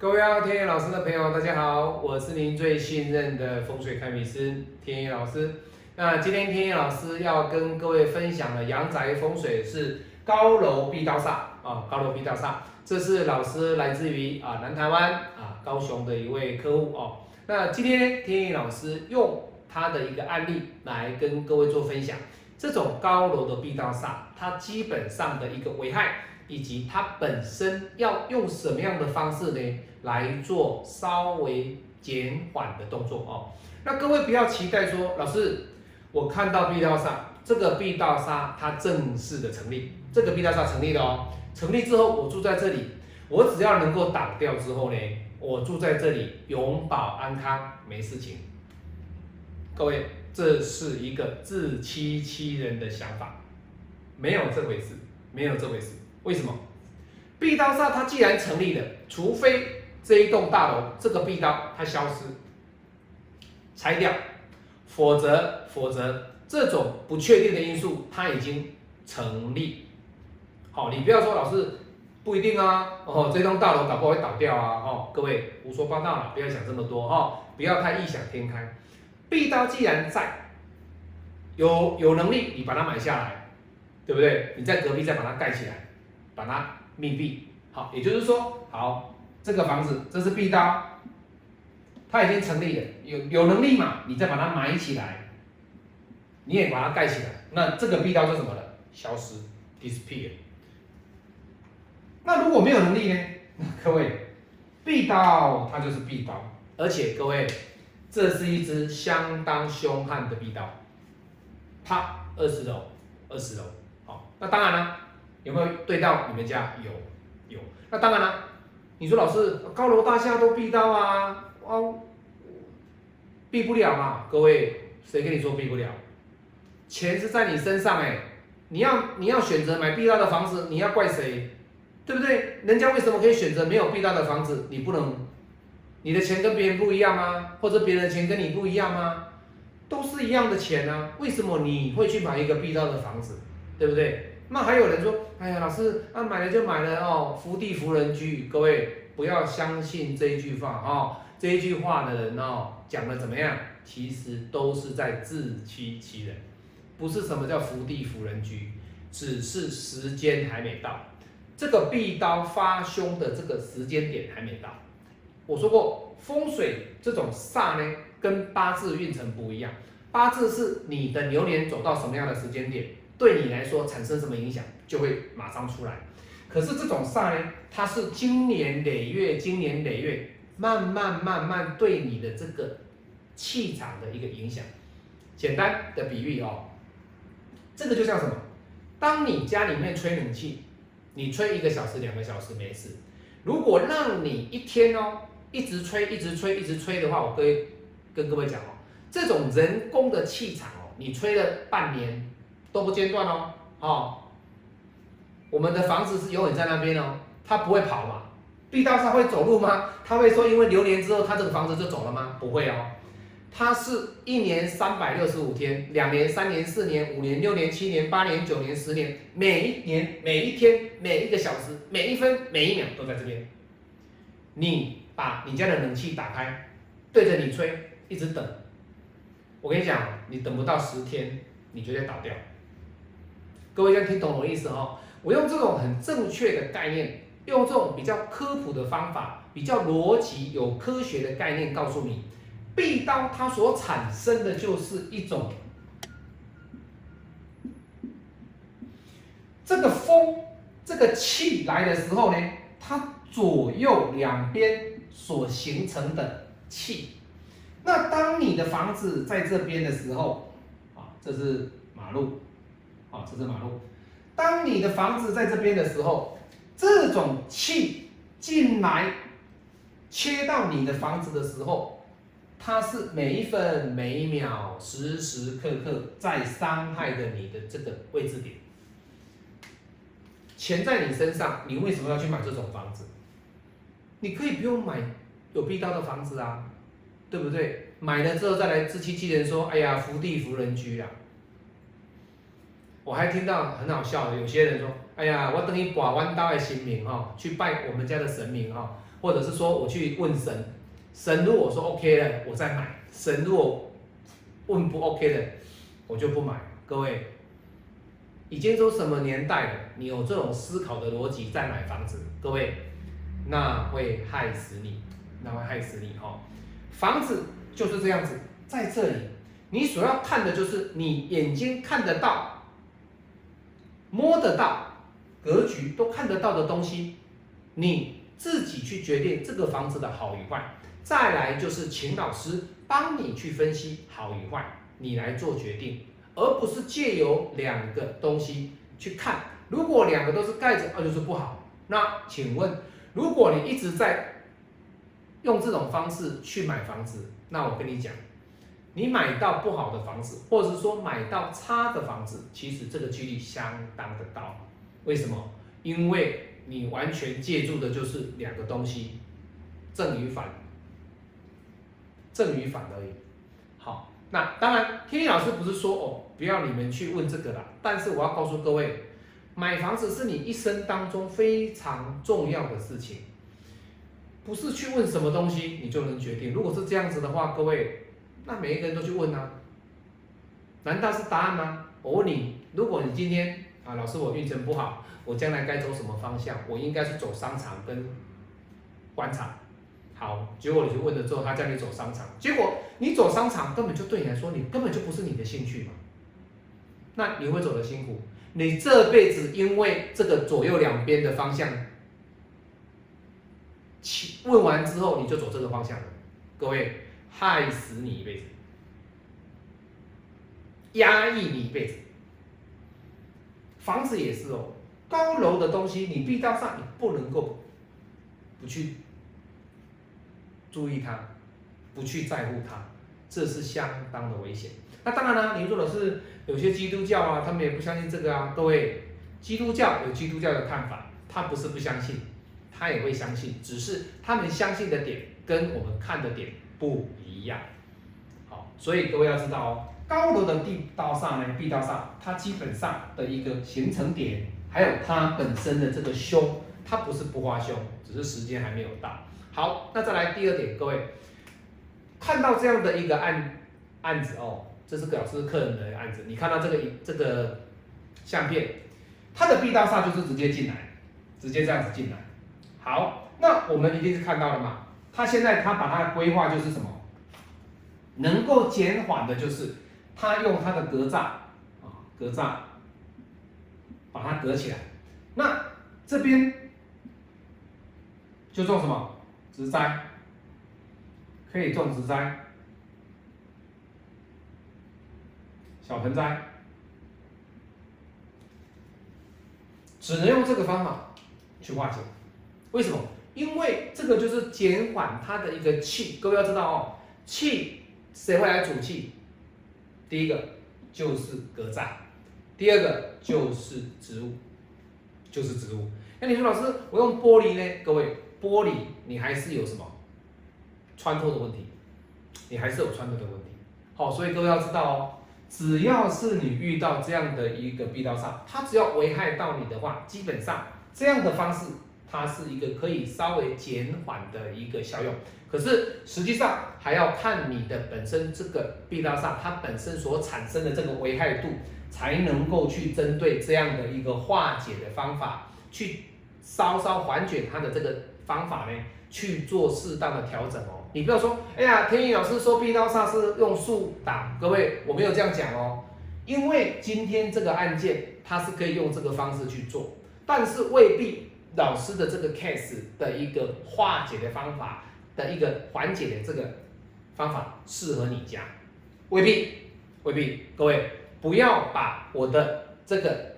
Hello，天野老师的朋友，大家好，我是您最信任的风水开米师天野老师。那今天天野老师要跟各位分享的阳宅风水是高楼壁刀煞啊，高楼壁刀煞，这是老师来自于啊南台湾啊高雄的一位客户哦。那今天，天野老师用他的一个案例来跟各位做分享，这种高楼的壁刀煞，它基本上的一个危害。以及它本身要用什么样的方式呢，来做稍微减缓的动作哦。那各位不要期待说，老师，我看到壁道煞，这个壁道煞它正式的成立，这个壁道煞成立了哦。成立之后，我住在这里，我只要能够挡掉之后呢，我住在这里永保安康，没事情。各位，这是一个自欺欺人的想法，没有这回事，没有这回事。为什么壁刀煞它既然成立了，除非这一栋大楼这个壁刀它消失拆掉，否则否则这种不确定的因素它已经成立。好，你不要说老师不一定啊，哦，这栋大楼搞不好会倒掉啊，哦，各位胡说八道了，不要想这么多哦，不要太异想天开。壁刀既然在，有有能力你把它买下来，对不对？你在隔壁再把它盖起来。把它密闭好，也就是说，好，这个房子这是壁刀，它已经成立了，有有能力嘛？你再把它埋起来，你也把它盖起来，那这个壁刀就什么了？消失，disappear。那如果没有能力呢？各位，壁刀它就是壁刀，而且各位，这是一只相当凶悍的壁刀，啪，二十楼，二十楼，好，那当然了。有没有对到你们家？有，有。那当然了，你说老师，高楼大厦都避到啊，哦，避不了嘛？各位，谁跟你说避不了？钱是在你身上哎，你要你要选择买避到的房子，你要怪谁？对不对？人家为什么可以选择没有避到的房子？你不能，你的钱跟别人不一样吗？或者别人的钱跟你不一样吗？都是一样的钱啊，为什么你会去买一个避到的房子？对不对？那还有人说，哎呀，老师，啊买了就买了哦，福地福人居。各位不要相信这一句话哦，这一句话的人哦，讲的怎么样？其实都是在自欺欺人，不是什么叫福地福人居，只是时间还没到，这个壁刀发凶的这个时间点还没到。我说过，风水这种煞呢，跟八字运程不一样，八字是你的流年走到什么样的时间点。对你来说产生什么影响，就会马上出来。可是这种煞呢，它是经年累月、经年累月，慢慢慢慢对你的这个气场的一个影响。简单的比喻哦，这个就像什么？当你家里面吹冷气，你吹一个小时、两个小时没事。如果让你一天哦，一直吹、一直吹、一直吹的话，我可以跟各位讲哦，这种人工的气场哦，你吹了半年。都不间断哦，哦，我们的房子是永远在那边哦，它不会跑嘛。地道上会走路吗？他会说因为流年之后，他这个房子就走了吗？不会哦，它是一年三百六十五天，两年、三年、四年、五年、六年、七年、八年、九年、十年，每一年、每一天、每一个小时、每一分、每一秒都在这边。你把你家的冷气打开，对着你吹，一直等。我跟你讲，你等不到十天，你绝对倒掉。各位应该听懂我意思哦，我用这种很正确的概念，用这种比较科普的方法，比较逻辑有科学的概念告诉你，壁刀它所产生的就是一种这个风，这个气来的时候呢，它左右两边所形成的气。那当你的房子在这边的时候，啊，这是马路。好，这是马路。当你的房子在这边的时候，这种气进来，切到你的房子的时候，它是每一分每一秒、时时刻刻在伤害着你的这个位置点。钱在你身上，你为什么要去买这种房子？你可以不用买有必到的房子啊，对不对？买了之后再来自欺欺人说，哎呀，福地福人居啊。我还听到很好笑的，有些人说：“哎呀，我等于把弯刀的神明哈，去拜我们家的神明哈，或者是说我去问神，神如果说 OK 了，我再买；神如果问不 OK 的，我就不买。各位，已经都什么年代了，你有这种思考的逻辑再买房子，各位，那会害死你，那会害死你哈。房子就是这样子，在这里，你所要看的就是你眼睛看得到、摸得到、格局都看得到的东西，你自己去决定这个房子的好与坏。再来就是请老师帮你去分析好与坏，你来做决定。而不是借由两个东西去看，如果两个都是盖子，那就是不好。那请问，如果你一直在用这种方式去买房子，那我跟你讲，你买到不好的房子，或者是说买到差的房子，其实这个几率相当的高。为什么？因为你完全借助的就是两个东西，正与反，正与反而已。好，那当然，天天老师不是说哦。不要你们去问这个了，但是我要告诉各位，买房子是你一生当中非常重要的事情，不是去问什么东西你就能决定。如果是这样子的话，各位，那每一个人都去问啊，难道是答案吗？我问你，如果你今天啊，老师我运程不好，我将来该走什么方向？我应该是走商场跟官场。好，结果你去问了之后，他叫你走商场，结果你走商场根本就对你来说，你根本就不是你的兴趣嘛。那你会走得辛苦，你这辈子因为这个左右两边的方向，问完之后你就走这个方向了，各位害死你一辈子，压抑你一辈子。房子也是哦，高楼的东西你必到上，你不能够不去注意它，不去在乎它，这是相当的危险。那当然了，你说的是有些基督教啊，他们也不相信这个啊。各位，基督教有基督教的看法，他不是不相信，他也会相信，只是他们相信的点跟我们看的点不一样。好，所以各位要知道哦，高楼的地道上呢，地道上它基本上的一个形成点，还有它本身的这个凶，它不是不发凶，只是时间还没有到。好，那再来第二点，各位看到这样的一个案案子哦。这是老师客人的案子，你看到这个这个相片，它的壁道上就是直接进来，直接这样子进来。好，那我们一定是看到了嘛？他现在他把它的规划就是什么？能够减缓的就是他用他的格栅啊，格栅把它隔起来。那这边就种什么植栽，可以种植栽。小盆栽，只能用这个方法去化解。为什么？因为这个就是减缓它的一个气。各位要知道哦，气谁会来主气？第一个就是格栅，第二个就是植物，就是植物。那你说老师，我用玻璃呢？各位，玻璃你还是有什么穿透的问题？你还是有穿透的问题。好，所以各位要知道哦。只要是你遇到这样的一个壁道上，它只要危害到你的话，基本上这样的方式，它是一个可以稍微减缓的一个效用。可是实际上还要看你的本身这个壁道煞它本身所产生的这个危害度，才能够去针对这样的一个化解的方法，去稍稍缓解它的这个方法呢，去做适当的调整哦。你不要说，哎呀，天宇老师说壁刀煞是用树挡，各位我没有这样讲哦，因为今天这个案件它是可以用这个方式去做，但是未必老师的这个 case 的一个化解的方法的一个缓解的这个方法适合你家，未必未必，各位不要把我的这个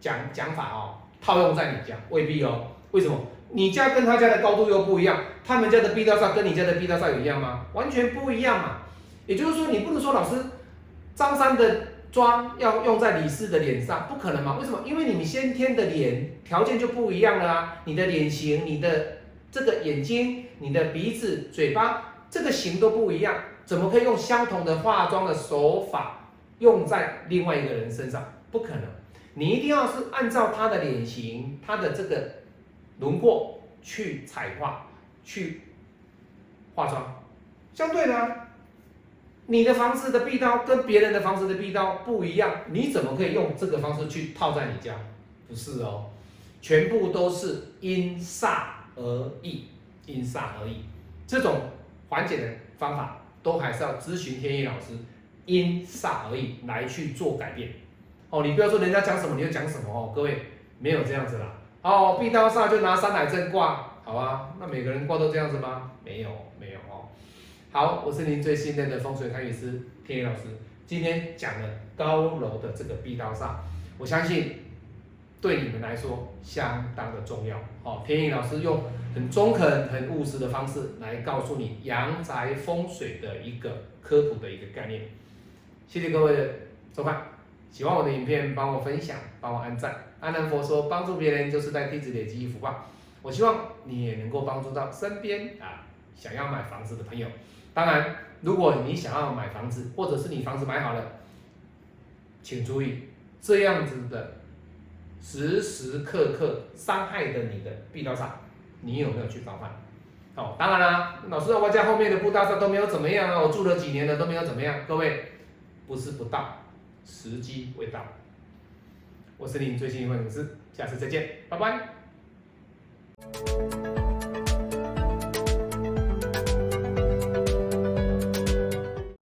讲讲法哦套用在你家，未必哦，为什么？你家跟他家的高度又不一样，他们家的壁道上跟你家的壁道上有一样吗？完全不一样嘛。也就是说，你不能说老师张三的妆要用在李四的脸上，不可能嘛？为什么？因为你们先天的脸条件就不一样了啊。你的脸型、你的这个眼睛、你的鼻子、嘴巴这个型都不一样，怎么可以用相同的化妆的手法用在另外一个人身上？不可能。你一定要是按照他的脸型、他的这个。轮廓去彩画、去化妆。相对的，你的房子的壁刀跟别人的房子的壁刀不一样，你怎么可以用这个方式去套在你家？不是哦，全部都是因煞而异，因煞而异。这种缓解的方法，都还是要咨询天意老师，因煞而异来去做改变。哦，你不要说人家讲什么你就讲什么哦，各位没有这样子啦。哦，壁刀煞就拿三奶阵挂，好啊？那每个人挂都这样子吗？没有，没有哦。好，我是您最信任的风水堪舆师天意老师。今天讲了高楼的这个壁刀煞，我相信对你们来说相当的重要。哦，天意老师用很中肯、很务实的方式来告诉你阳宅风水的一个科普的一个概念。谢谢各位的收看，喜欢我的影片帮我分享，帮我按赞。阿南佛说，帮助别人就是在地址累积福报。我希望你也能够帮助到身边啊想要买房子的朋友。当然，如果你想要买房子，或者是你房子买好了，请注意这样子的时时刻刻伤害的你的必刀煞，你有没有去防范？哦，当然啦，老师，我家后面的布刀煞都没有怎么样啊，我住了几年了都没有怎么样。各位，不是不到，时机未到。我是您最新一位粉丝，下次再见，拜拜。